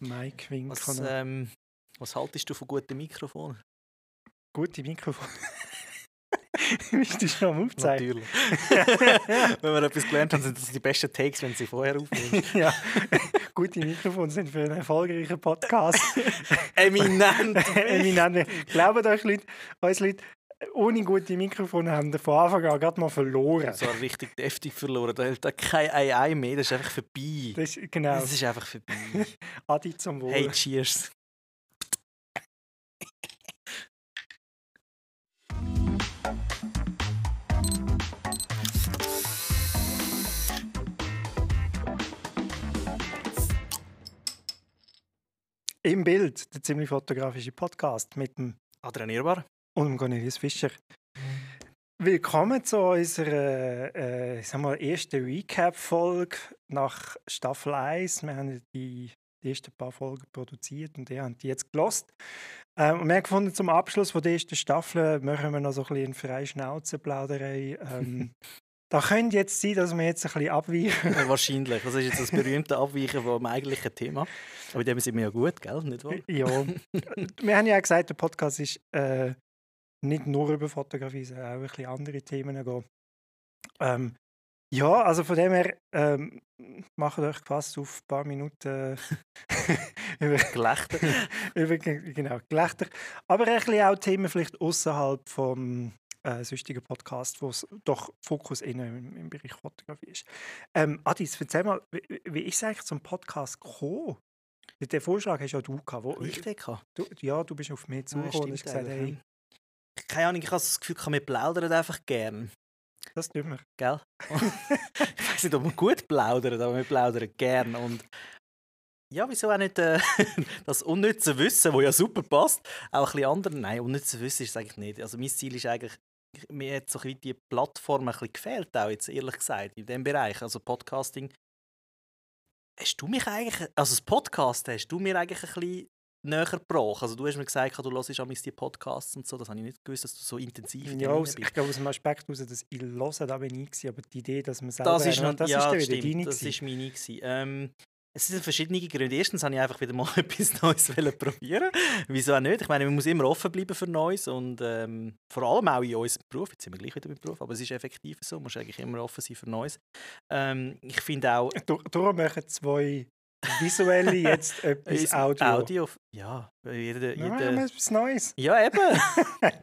Mike Was, ähm, was haltest du von guten Mikrofonen? Gute Mikrofon. Bist du schon am Aufzeigen? Natürlich. wenn wir etwas gelernt haben, sind das die besten Takes, wenn sie vorher aufnehmen. ja. Gute Mikrofone sind für einen erfolgreichen Podcast. Eminent! Eminent. Glaubt euch, Leute, uns Leute, ohne gute Mikrofone haben wir von Anfang an gerade mal verloren. So richtig deftig verloren. Da hilft kein AI mehr, das ist einfach vorbei. Das ist, genau. Das ist einfach vorbei. Adi zum Wohl. Hey, cheers. Im Bild, der ziemlich fotografische Podcast mit dem Adrian Irbar. Und Cornelius Fischer. Willkommen zu unserer äh, ich sag mal, ersten Recap-Folge nach Staffel 1. Wir haben die, die ersten paar Folgen produziert und ihr habt die jetzt gelost. Ähm, und wir haben gefunden, zum Abschluss von der ersten Staffel machen wir noch so ein bisschen freie Schnauzenplauderei. Ähm, da könnte jetzt sein, dass wir jetzt ein bisschen abweichen. Ja, wahrscheinlich. Das ist jetzt das berühmte Abweichen vom eigentlichen Thema. Aber dem sind wir ja gut, gell? Nicht wahr? ja. Wir haben ja auch gesagt, der Podcast ist äh, nicht nur über Fotografie, sondern auch ein bisschen andere Themen gehen. Ähm, ja, also von dem her ähm, macht euch gefasst auf ein paar Minuten über, Gelächter. über genau, Gelächter. Aber ein bisschen auch Themen vielleicht außerhalb vom äh, sonstigen Podcast, wo es doch Fokus innen im, im Bereich Fotografie ist. Ähm, Adis, erzähl mal, wie, wie ist es eigentlich zum Podcast gekommen? Den Vorschlag hast ja du gehabt. Wo, Richtig. du, ja, du bist auf mich Ja, zugekommen und hast gesagt, hey, Keine Ahnung, ich habe das Gefühl, wir plaudern einfach gern. das tun wir. Gell? ich weiß nicht, ob wir gut plaudern, aber wir plaudern gern. Und ja, wieso auch nicht äh, das unnütze Wissen, das ja super passt, auch ein bisschen anderen. Nein, unnütze Wissen ist es eigentlich nicht. Also mein Ziel ist eigentlich, mir hat so ein bisschen die Plattform ein bisschen gefehlt, auch jetzt ehrlich gesagt, in dem Bereich. Also Podcasting. Hast du mich eigentlich, also das Podcast hast du mir eigentlich ein bisschen näher gebracht? Also du hast mir gesagt, du hörst auch die Podcasts und so, das habe ich nicht gewusst, dass du so intensiv Ja, aus, bist. ich glaube, aus dem Aspekt heraus, dass ich höre, da bin ich aber die Idee, dass man selber Das ist, noch, das ja, ist wieder stimmt, deine das ist meine. gewesen. Ähm, es sind verschiedene Gründe. Erstens habe ich einfach wieder mal etwas Neues wollen probieren. Wieso auch nicht? Ich meine, man muss immer offen bleiben für Neues und ähm, vor allem auch in unserem Beruf. Jetzt sind wir gleich wieder beim Beruf, aber es ist effektiv so. Man muss eigentlich immer offen sein für Neues. Ähm, ich finde auch Darum machen zwei Visuelle jetzt etwas Audio. Audio. Ja, jeder, Ja, jeder, ja, etwas Neues. Ja, eben.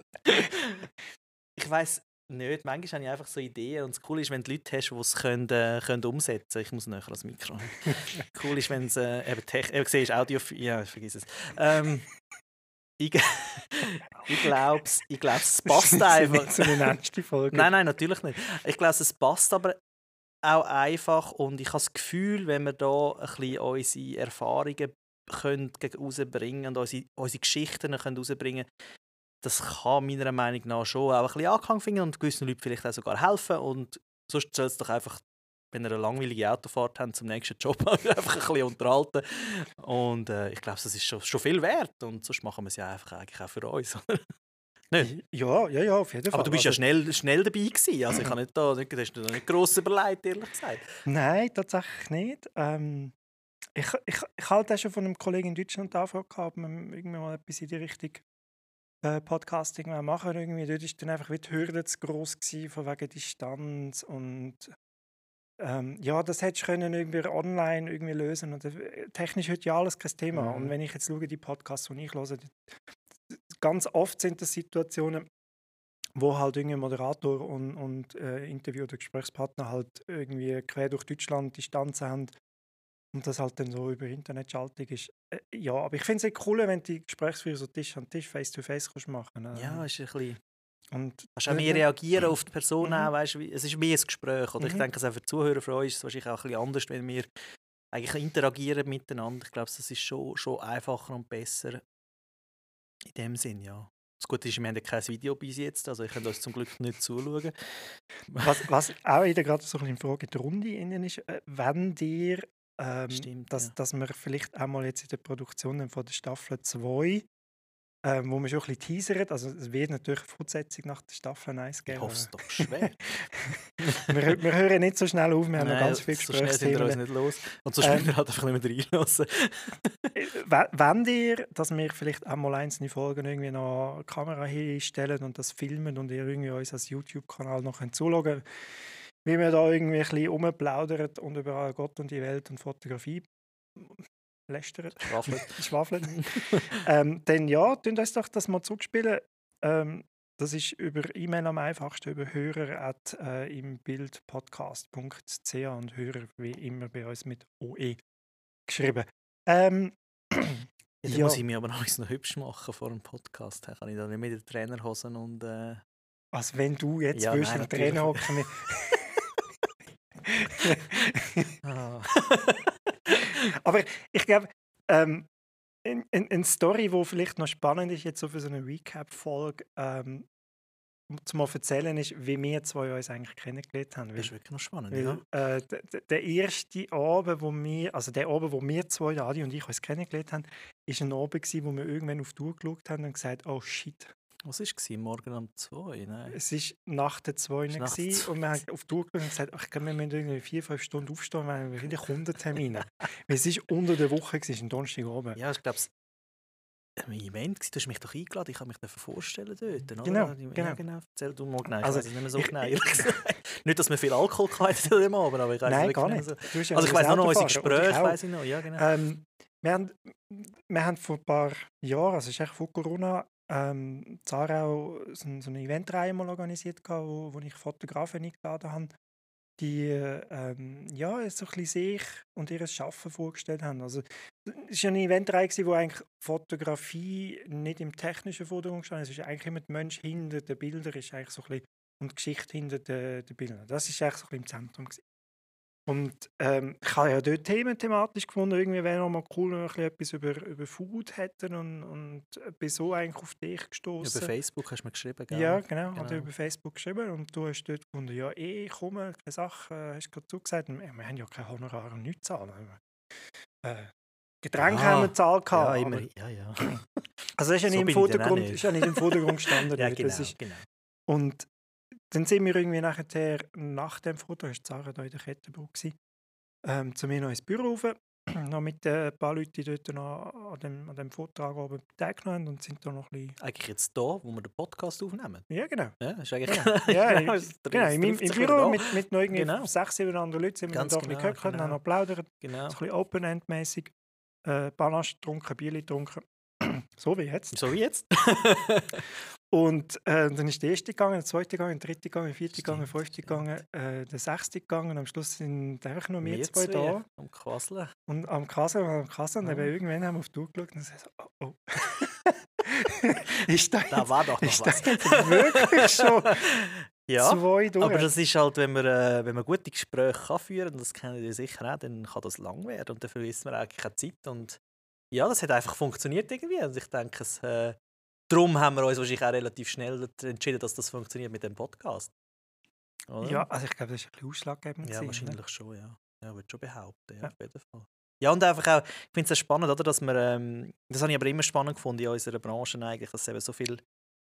ich weiß nicht, manchmal habe ich einfach so Ideen und das Coole ist, wenn du Leute hast, die es können, äh, können umsetzen können. Ich muss näher ans Mikro. cool ist, wenn es äh, eben Tech... Eben, siehst, Audio... Ja, vergiss es. Ähm, ich ich glaube, ich glaub, es passt Das ist einfach. nicht so eine Folge. Nein, nein, natürlich nicht. Ich glaube, es passt aber auch einfach und ich habe das Gefühl, wenn wir da ein bisschen unsere Erfahrungen können rausbringen und unsere, unsere Geschichten können das kann meiner Meinung nach schon auch ein bisschen Anklang finden und gewissen Leuten vielleicht auch sogar helfen und sonst soll es doch einfach wenn ihr eine langweilige Autofahrt habt, zum nächsten Job einfach ein bisschen unterhalten. Und äh, ich glaube, das ist schon, schon viel wert. Und sonst machen wir es ja einfach eigentlich auch für uns. Nicht? Ja, ja, ja, auf jeden Fall. Aber du bist ja Also- schnell, schnell dabei gewesen. Also ich habe nicht da, nicht, hast du da nicht gross überlegt, ehrlich gesagt. Nein, tatsächlich nicht. Ähm, ich, ich, ich auch schon von einem Kollegen in Deutschland die Anfrage gehabt, irgendwie mal etwas in die Richtung äh, Podcasting machen. Irgendwie. Dort war dann einfach wie die Hürde zu gross gewesen, von wegen Distanz und ähm, ja, das hättest du können irgendwie online irgendwie lösen. Und, äh, technisch heute ja alles kein Thema. Mhm. Und wenn ich jetzt schaue, die Podcasts, die ich höre, ganz oft sind das Situationen, wo halt irgendwie Moderator und, und äh, Interview- oder Gesprächspartner halt irgendwie quer durch Deutschland Distanz haben und das halt dann so über Internetschaltung ist. Äh, ja, aber ich finde es echt cool, wenn du die Gesprächsführer so Tisch an Tisch, face-to-face kannst machen äh, Ja, ist ein bisschen... und Kannst auch Ja, mehr reagieren auf die Person Mhm. auch, weißt, es ist mehr ein Gespräch. Oder ich Mhm. denke, es auch für die Zuhörer von uns ist es wahrscheinlich auch ein bisschen anders, wenn wir eigentlich interagieren miteinander. Ich glaube, das ist schon, schon einfacher und besser in dem Sinn, ja. Das Gute ist, wir haben ja kein Video bis jetzt, also ich kann uns zum Glück nicht zuschauen. was, was auch wieder gerade so ein bisschen in Frage die Runde innen ist, äh, wenn dir ähm, Stimmt, dass, ja. dass wir vielleicht auch mal jetzt in der Produktion von der Staffel 2 ähm, wo man schon ein bisschen teasert. Also es wird natürlich eine Fortsetzung nach der Staffel 1 Ich geben. hoffe es doch schwer. wir, wir hören nicht so schnell auf, wir haben noch Nein, ganz viele so schnell sind wir uns nicht los. Und sonst Ähm, müssen wir halt einfach nicht mehr reinlassen. Wenn ihr, dass wir vielleicht auch mal einzelne Folgen irgendwie noch eine Kamera hinstellen und das filmen und ihr irgendwie uns als YouTube-Kanal noch zuschauen könnt, wie wir da irgendwie ein bisschen rumplaudern und über Gott und die Welt und Fotografie lästern, Schwafelt. schwafeln, ähm, dann ja, tun uns doch das mal zurückspielen. Ähm, das ist über E-Mail am einfachsten, über hörer at, äh, im Bildpodcast.ch und Hörer wie immer bei uns mit OE geschrieben. Ähm, Ja, dann Ja. muss ich mich aber noch noch hübsch machen vor dem Podcast. Kann ich da nicht mit den Trainerhosen und... Äh, Also wenn du jetzt Ja, willst nein, im Trainer hocken. ah. Aber ich glaube, ähm, eine ein, Story, die vielleicht noch spannend ist, jetzt so für so eine Recap-Folge, ähm, zu mal erzählen ist, wie wir zwei uns eigentlich kennengelernt haben. Das Weil, ist wirklich noch spannend, weil, ja. äh, der, erste Abend, wo wir, also der Abend, wo wir zwei, Adi und ich, uns kennengelernt haben, ist ein Abend gewesen, wo wir irgendwann auf die Uhr geschaut haben und gesagt, oh shit, Was war es? Morgen um 2? Nein. Es war nach der 2 Es ist nach der gewesen zwei. und wir haben auf die geschaut und gesagt, ach, ich wir müssen irgendwie vier, fünf Stunden aufstehen, weil wir viele Kundentermine Weil es war unter der Woche, es war ein Donnerstagabend. Ja, ich glaube, es ein Event, du hast mich doch eingeladen, ich kann mich dafür vorstellen dort, oder? Genau, Ja, genau. genau. Erzähl du mal genau, ich Also, weiss es nicht mehr so ich- genau. nicht, dass wir viel Alkohol hatten an dem Abend, aber ich es Nein, gar nicht. So. Ja Also ich weiss nur noch unser ich Gespräch, auch. weiss ich noch, ja genau. Ähm, wir, haben, wir haben vor ein paar Jahren, also es ist echt vor Corona, ähm, Zarau so, so eine Eventreihe mal organisiert, gehabt, wo, wo ich Fotografen eingeladen habe, die ähm, ja, so ein bisschen sich und ihr Schaffen vorgestellt haben. Also, es war eine Eventreihe, wo eigentlich Fotografie nicht im technischen Vordergrund stand. Es ist eigentlich immer der Mensch hinter den Bildern ist eigentlich so ein bisschen, und die Geschichte hinter den, den Bildern. Das ist eigentlich so ein bisschen im Zentrum. Gewesen. Und ähm, ich habe ja dort Themen thematisch gefunden, irgendwie wäre noch mal cool, wenn wir ein bisschen etwas über, über Food hätten und, und bin so eigentlich auf dich Über gestoßen. Facebook hast du mir geschrieben, gell? Ja, genau, Genau. er über Facebook geschrieben und du hast dort gefunden, ja, eh, ich komme, keine Sache, äh, hast gerade zugesagt. Wir, wir haben ja kein Honorar und nichts zahlen. Äh, Getränke Ja, haben wir gezahlt. Ja, gehabt, immer, ja, ja. Also ist ja, So nicht im Vordergrund, nicht. ist ja nicht im Vordergrund gestanden. ja, genau, Das ist, genau. und dann sind wir irgendwie nachher, nach dem Foto, hast Sarah da in der gewesen, ähm, zu mir noch ins Büro rauf, noch mit äh, ein paar Leuten, die dort noch an dem, an dem Vortrag oben teilgenommen haben und sind da noch ein bisschen... Eigentlich jetzt da, wo wir den Podcast aufnehmen. Ja, genau. Ja, ist eigentlich... Genau, ja, genau, es genau meinem sich im wieder Büro mit, mit noch irgendwie Genau. sechs, sieben anderen Leuten sind wir Ganz dann da ein bisschen genau, haben genau. noch geplaudert, Genau. so ein bisschen Open-End-mäßig, äh, Panache getrunken, Bier getrunken, so wie jetzt. So wie jetzt. Und äh, dann ist der erste gegangen, der zweite gegangen, der dritte gegangen, der vierte gegangen, der Stimmt, fünfte gegangen, äh, der sechste gegangen und am Schluss sind einfach nur wir, Wir zwei da. Am Quasseln. Und am Kasse und am Kasse und Ah. eben irgendwann haben wir auf die Uhr geschaut und gesagt, oh, oh. ist da Da war doch noch ist was. jetzt wirklich schon ja, zwei durch? aber das ist halt, wenn man, äh, wenn man gute Gespräche kann führen kann, das kennen ihr sicher auch, dann kann das lang werden und dafür ist man eigentlich keine Zeit. Und ja, das hat einfach funktioniert irgendwie. Und ich denke, es, äh, darum haben wir uns wahrscheinlich auch relativ schnell entschieden, dass das funktioniert mit dem Podcast. Oder? ja, also ich glaube, das ist ein bisschen ausschlaggebend. Ja, wahrscheinlich schon, ja. Ja, würde schon behaupten, ja, Ja. auf jeden Fall. Ja, und einfach auch, ich finde es spannend, oder, dass wir, ähm, das habe ich aber immer spannend gefunden in unserer Branche eigentlich, dass es eben so viele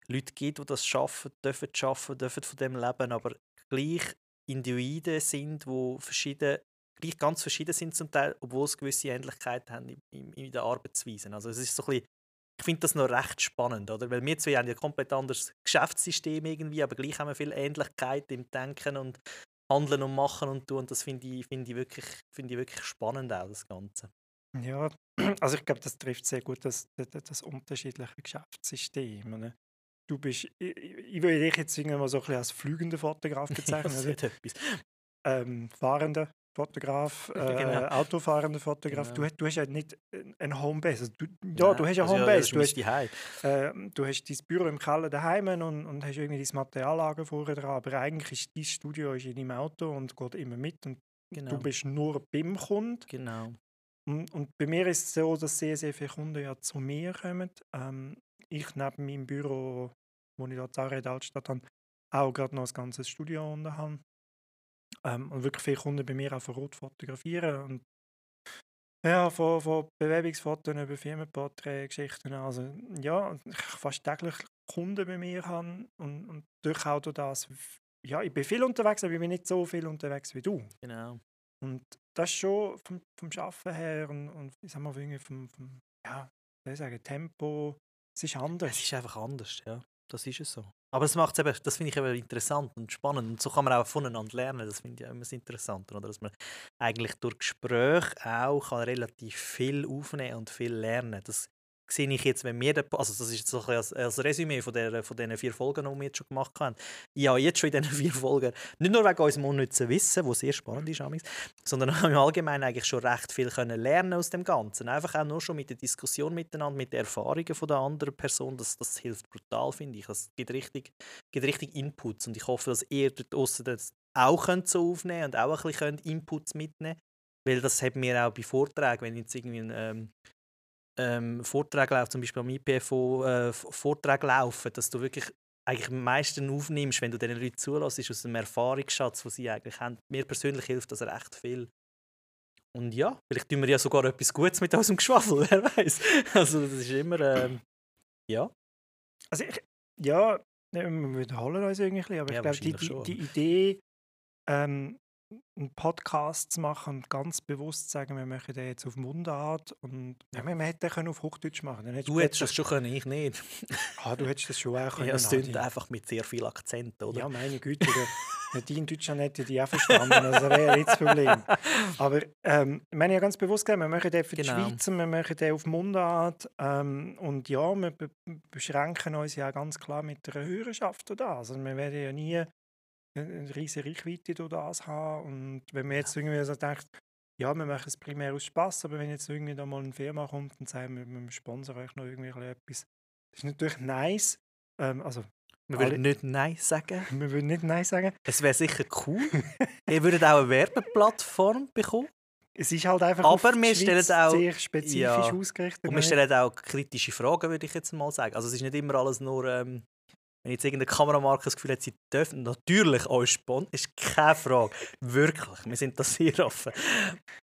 Leute gibt, die das schaffen, dürfen schaffen, dürfen von dem leben, aber gleich Individuen sind, die verschieden, gleich ganz verschieden sind zum Teil, obwohl sie gewisse Ähnlichkeiten haben in, in, in der Arbeitsweise. Also es ist so ein bisschen, ich finde das noch recht spannend, oder? Weil wir zwei haben ja ein komplett anderes Geschäftssystem irgendwie, aber gleich haben wir viel Ähnlichkeit im Denken und Handeln und Machen und tun. Und das finde ich, finde ich, wirklich, finde ich wirklich spannend auch, das Ganze. Ja, also ich glaube, das trifft sehr gut das, das, das unterschiedliche Geschäftssystem. ne? Du bist, ich, ich würde dich jetzt irgendwann mal so ein bisschen als fliegender Fotograf bezeichnen. das hat etwas. ähm, fahrender Fotograf, äh, Genau. autofahrender Fotograf. Du, Genau. hast- du hast ja nicht ein Homebase. Also du, ja, du hast ja also Homebase. das du, hast, äh, du hast dein Büro im Keller daheim und, und hast irgendwie dein Materiallager vorher dran. Aber eigentlich ist dein Studio ist in deinem Auto und geht immer mit. Und Genau. du bist nur beim Kunden. genau. Und, und bei mir ist es so, dass sehr, sehr viele Kunden ja zu mir kommen. Ähm, ich neben meinem Büro, wo ich dort in der Altstadt habe, auch gerade noch ein ganzes Studio unten habe. Ähm, und wirklich viele Kunden bei mir auch vor Ort fotografieren. Und Ja, von, von Bewerbungsfotos über Firmenporträtgeschichten. Also ja, ich fast täglich Kunden bei mir habe und, und durch auch durch das, ja, ich bin viel unterwegs, aber ich bin nicht so viel unterwegs wie du. Genau. Und das ist schon vom, vom Arbeiten her und, und ich sag mal, vom, vom ja, soll ich sagen, Tempo, es ist anders. Es ist einfach anders, ja. Das ist es so. Aber das macht's eben, das finde ich eben interessant und spannend. Und so kann man auch voneinander lernen. Das finde ich immer das Interessante. Oder? Dass man eigentlich durch Gespräche auch kann relativ viel aufnehmen und viel lernen. Das sehe ich jetzt, wenn wir, den, also das ist so ein als, als Resümee von, der, von diesen vier Folgen, die wir jetzt schon gemacht haben. Ja, jetzt schon in diesen vier Folgen, nicht nur wegen unserem unnützen Wissen, was sehr spannend ist, sondern haben im Allgemeinen eigentlich schon recht viel können lernen aus dem Ganzen. Einfach auch nur schon mit der Diskussion miteinander, mit den Erfahrungen von der anderen Person, das, das hilft brutal, finde ich. Das gibt richtig, gibt richtig Inputs und ich hoffe, dass ihr dort das auch könnt so aufnehmen und auch ein bisschen Inputs mitnehmen weil das haben wir auch bei Vorträgen, wenn jetzt irgendwie ein, ähm, ähm, Vorträge laufen, zum Beispiel am IPFO äh, Vorträge laufen, dass du wirklich eigentlich am meisten aufnimmst, wenn du diesen Leuten zulässt, aus dem Erfahrungsschatz, den sie eigentlich haben. Mir persönlich hilft das recht viel. Und ja, vielleicht tun wir ja sogar etwas Gutes mit unserem Geschwafel, wer weiß. Also das ist immer, ähm, ja. Also ich, ja, wir wiederholen uns irgendwie, aber ja, ich glaube, die, die, die, Idee, ähm, einen Podcast zu machen und ganz bewusst zu sagen, wir machen den jetzt auf Mundart und ja, wir, wir hätten den auf Hochdeutsch machen können. Du hättest das schon können, ich nicht. ah, du hättest das schon auch können. Ja, es klingt einfach mit sehr viel Akzent, oder? Ja, meine Güte, die in Deutschland hätte die auch verstanden, also wäre nicht das Problem. Aber ähm, ich meine ja ganz bewusst gesagt, wir machen den für genau. die Schweizer, wir machen den auf Mundart ähm, und ja, wir be beschränken uns ja ganz klar mit der Hörerschaft da. Also wir werden ja nie eine riesige Reichweite durch das haben. Und wenn man jetzt irgendwie so denkt, ja, wir machen es primär aus Spaß, aber wenn jetzt irgendwie da mal eine Firma kommt und sagt, wir, wir sponsern euch noch irgendwie etwas, das ist natürlich nice. Ähm, also, wir würden nicht Nein sagen. Wir würden nicht Nein sagen. Es wäre sicher cool. Ihr würdet auch eine Werbeplattform bekommen. Es ist halt einfach aber wir stellen auch, sehr spezifisch ja. ausgerichtet. Und wir stellen auch kritische Fragen, würde ich jetzt mal sagen. Also es ist nicht immer alles nur ähm, wenn jetzt irgendeine Kameramarke das Gefühl hat, sie dürfen natürlich euch sponsern, ist keine Frage. Wirklich, wir sind da sehr offen.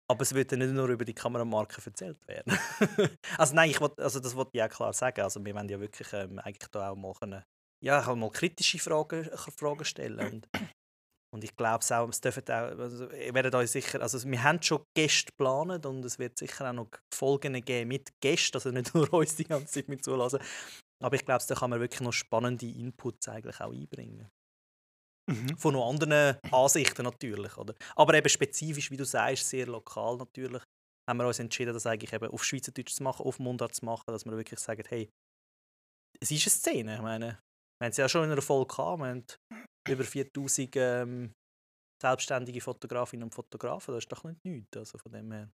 Aber es wird ja nicht nur über die Kameramarke erzählt werden. also nein, ich will, also das wollte ich auch klar sagen. Also wir wollen ja wirklich ähm, eigentlich da auch mal können, ja, mal kritische Fragen, Fragen stellen. Und, und ich glaube auch, es dürfen auch, also, werden euch sicher, also wir haben schon Gäste geplant und es wird sicher auch noch Folgen geben mit Gästen, also nicht nur uns die ganze Zeit mit zulassen. Aber ich glaube, da kann man wirklich noch spannende Inputs eigentlich auch einbringen. Mhm. Von noch anderen Ansichten natürlich. Oder? Aber eben spezifisch, wie du sagst, sehr lokal natürlich, haben wir uns entschieden, das eigentlich eben auf Schweizerdeutsch zu machen, auf Mundart zu machen, dass wir wirklich sagen, hey, es ist eine Szene. Ich meine, wir haben es ja schon in einer Folge gehabt, wir haben über 4000 ähm, selbstständige Fotografinnen und Fotografen, das ist doch nicht nichts. Also von dem her.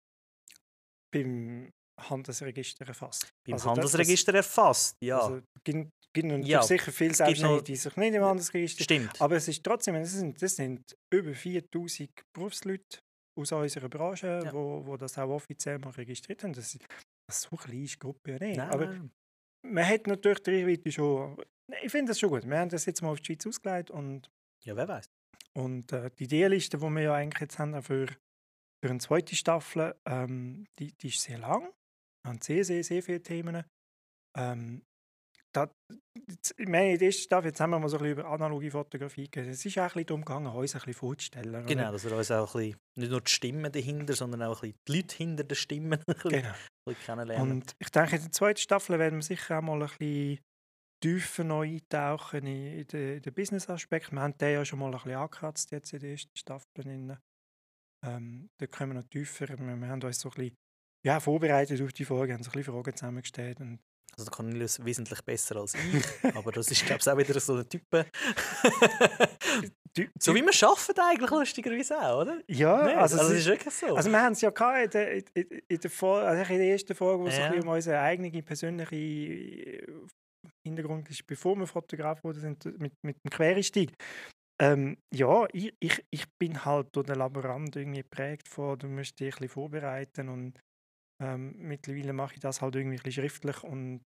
Beim Handelsregister erfasst. Beim also Handelsregister das, erfasst, ja. Also, gibt, gibt ja. sicher viele Selbstständige, die sich nicht im Handelsregister... Stimmt. Aber es ist trotzdem, das sind, das sind über 4000 Berufsleute aus unserer Branche, ja. wo, wo das auch offiziell mal registriert haben. Das, das ist so eine kleine Gruppe ja nicht. Nein, aber nein. man hat natürlich die Reichweite schon... Ich finde das schon gut. Wir haben das jetzt mal auf die Schweiz ausgelegt und... Ja, wer weiß. Und äh, die Idealiste, die wir ja eigentlich jetzt haben für, für eine zweite Staffel, ähm, die, die ist sehr lang haben sehr, sehr, sehr viele Themen. Ähm, da, ich meine, in der ersten Staffel, jetzt haben wir mal so ein bisschen über analoge Fotografie geredet. Es ist auch ein bisschen darum gegangen, uns ein bisschen vorzustellen. Genau, dass wir uns auch ein bisschen, nicht nur die Stimmen dahinter, sondern auch ein bisschen die Leute hinter den Stimmen ein bisschen, genau. ein bisschen kennenlernen. Und ich denke, in der zweiten Staffel werden wir sicher auch mal ein bisschen tiefer neu eintauchen in, den, den Business-Aspekt. Wir haben den ja schon mal ein bisschen angekratzt jetzt in der ersten Staffel. Ähm, da kommen wir noch tiefer. Wir, wir haben uns so ein bisschen ja, vorbereitet auf die Folge, haben so ein bisschen Fragen zusammengestellt. Und also der Cornelius wesentlich besser als ich, aber das ist glaube ich auch wieder so ein Typ. so wie wir arbeiten eigentlich lustigerweise auch, oder? Ja, nee, also, also es ist wirklich so. Also wir haben es ja in der, in, in, der, Folge, also in der ersten Folge, wo es ja. um unsere eigene persönliche äh, Hintergrund ist, bevor wir Fotograf wurden, mit, mit dem Quereinstieg. Ähm, ja, ich, ich, ich bin halt durch den Laborant irgendwie geprägt von, du musst dich ein bisschen vorbereiten und ähm, mittlerweile mache ich das halt irgendwie schriftlich und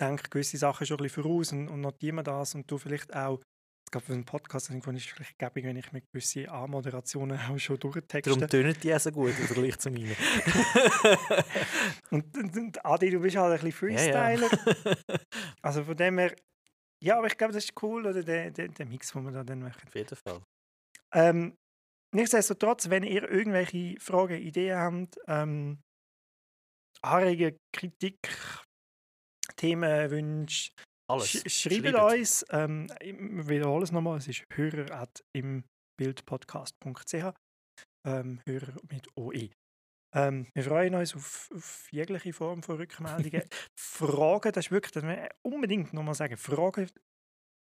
denke gewisse Sachen schon ein bisschen voraus und, und notiere mir das und du vielleicht auch gerade für einen Podcast ist es vielleicht gäbig, wenn ich mit gewissen Anmoderationen auch schon durchtexte. Darum tönen die auch so gut im Vergleich zu meinen. und, und, und, Adi, du bist halt ein bisschen Freestyler. Ja, ja. also von dem her, ja, aber ich glaube, das ist cool, oder der, der, der Mix, den wir da dann machen. Auf jeden Fall. Ähm, nichtsdestotrotz, wenn ihr irgendwelche Fragen, Ideen habt, ähm, Anregungen, Kritik, Themen, Wünsche, Alles. sch schreibt uns. Ähm, ich wiederhole es nochmal, es ist hörer im bildpodcast.ch. Ähm, Hörer mit OE. Ähm, wir freuen uns auf, auf jegliche Form von Rückmeldungen. Fragen, das ist wirklich, das wir unbedingt nochmal sagen, Fragen,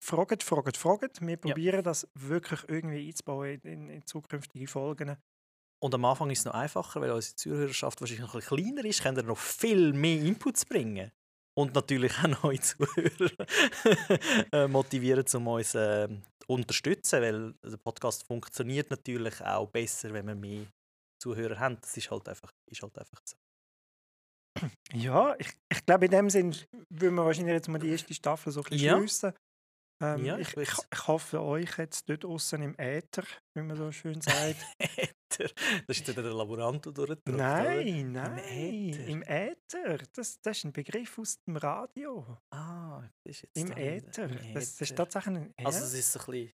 fragen, fragen, fragen. Wir probieren das wirklich irgendwie einzubauen in, in zukünftige Folgen. Und am Anfang ist es noch einfacher, weil unsere Zuhörerschaft wahrscheinlich noch ein bisschen kleiner ist, können wir noch viel mehr Inputs bringen. Und natürlich auch neue Zuhörer äh, motivieren, um uns äh, zu unterstützen, weil der Podcast funktioniert natürlich auch besser, wenn wir mehr Zuhörer haben. Das ist halt einfach, ist halt einfach so. Ja, ich, ich glaube, in dem Sinn würden wir wahrscheinlich jetzt mal die erste Staffel so ein bisschen Ja. schliessen. Ähm, Ja, ich, ich ich, hoffe euch jetzt dort außen im Äther, wie man so schön sagt. Äther. Das ist der Laborant, der durchdrückt, oder? nein, nein, Äther. im Äther. Das, das ist ein Begriff aus dem Radio. Ah, das ist jetzt Im da- Äther. Das, das ist Äther. tatsächlich ein Also es ist so ein bisschen...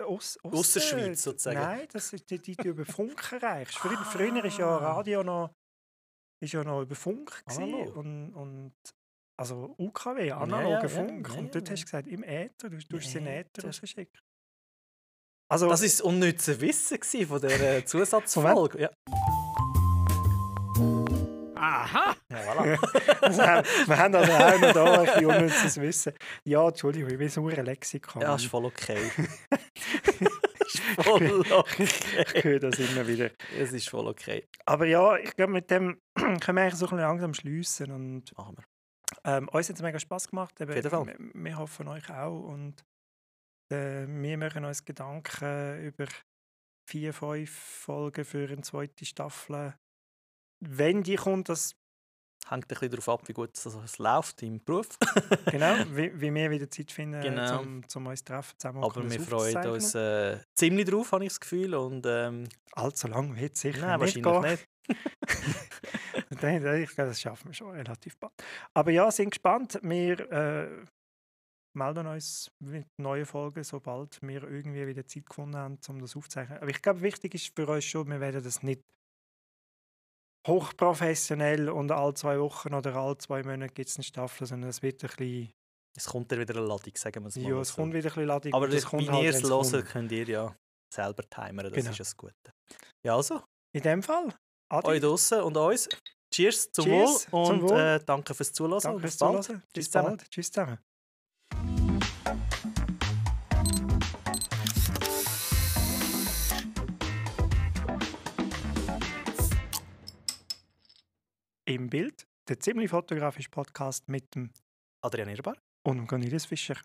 Aus, Ausserschweiz sozusagen. Nein, das ist die, die du über Funk erreichst. Früher, Ah. früher ist ja Radio noch, ist ja noch über Funk Analog. und, und also UKW, analoger ja, Funk. und dort hast du gesagt, im Äther, du tust den Äther rausschicken. Also, Das ist das unnütze Wissen von dieser Zusatzfolge. Ja. Aha! ja, voilà. wir haben- also auch noch da ein bisschen unnützes Wissen. Ja, Entschuldigung, ich bin so ein Lexikon. ja, ist voll okay. ist voll ich okay. höre das immer wieder. Es ist voll okay. Aber ja, ich glaube, mit dem können wir eigentlich so ein bisschen langsam schliessen. Und Machen wir. Ähm, uns hat es mega Spass gemacht. Eben, Auf jeden Fall. Wir, wir hoffen euch auch. Und äh, wir machen uns Gedanken über vier, fünf Folgen für eine zweite Staffel. Wenn die kommt, das Hängt ein bisschen darauf ab, wie gut es läuft im Beruf. genau, wie, wie wir wieder Zeit finden, Genau. um, um uns zu treffen. Zusammen Aber wir freuen uns äh, ziemlich drauf, habe ich das Gefühl. Und, ähm, Allzu lang wird es sicher nein, nicht wahrscheinlich gehen. nicht. Ich glaube, das schaffen wir schon relativ bald. Aber ja, sind gespannt. Wir äh, melden uns mit neuen Folgen, sobald wir irgendwie wieder Zeit gefunden haben, um das aufzuzeichnen. Aber ich glaube, wichtig ist für uns schon, wir werden das nicht hochprofessionell und alle zwei Wochen oder alle zwei Monate gibt es eine Staffel, sondern es wird ein bisschen, Es kommt dann wieder eine Ladung, sagen wir es mal. ja, es so. kommt wieder ein bisschen Ladung. Aber das, kommt wenn halt, ihr es hört, könnt ihr ja selber timern. Das Genau. ist das Gute. Ja, also, In dem Fall, Adi, euch draussen und uns. Cheers zum Cheers Wohl zum und Wohl. Äh, danke fürs Zuhören. danke fürs bis bald. Zuhören. Bis Tschüss zusammen. bald. Tschüss zusammen. Im Bild der ziemlich fotografische Podcast mit dem Adrian Irbar. und dem Cornelis Fischer.